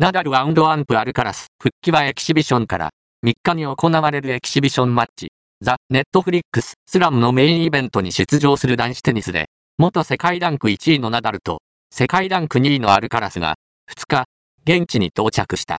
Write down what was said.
ナダルアンプアルカラス復帰はエキシビションから。3日に行われるエキシビションマッチ、ザ・ネットフリックススラムのメインイベントに出場する男子テニスで、元世界ランク1位のナダルと世界ランク2位のアルカラスが2日、現地に到着した。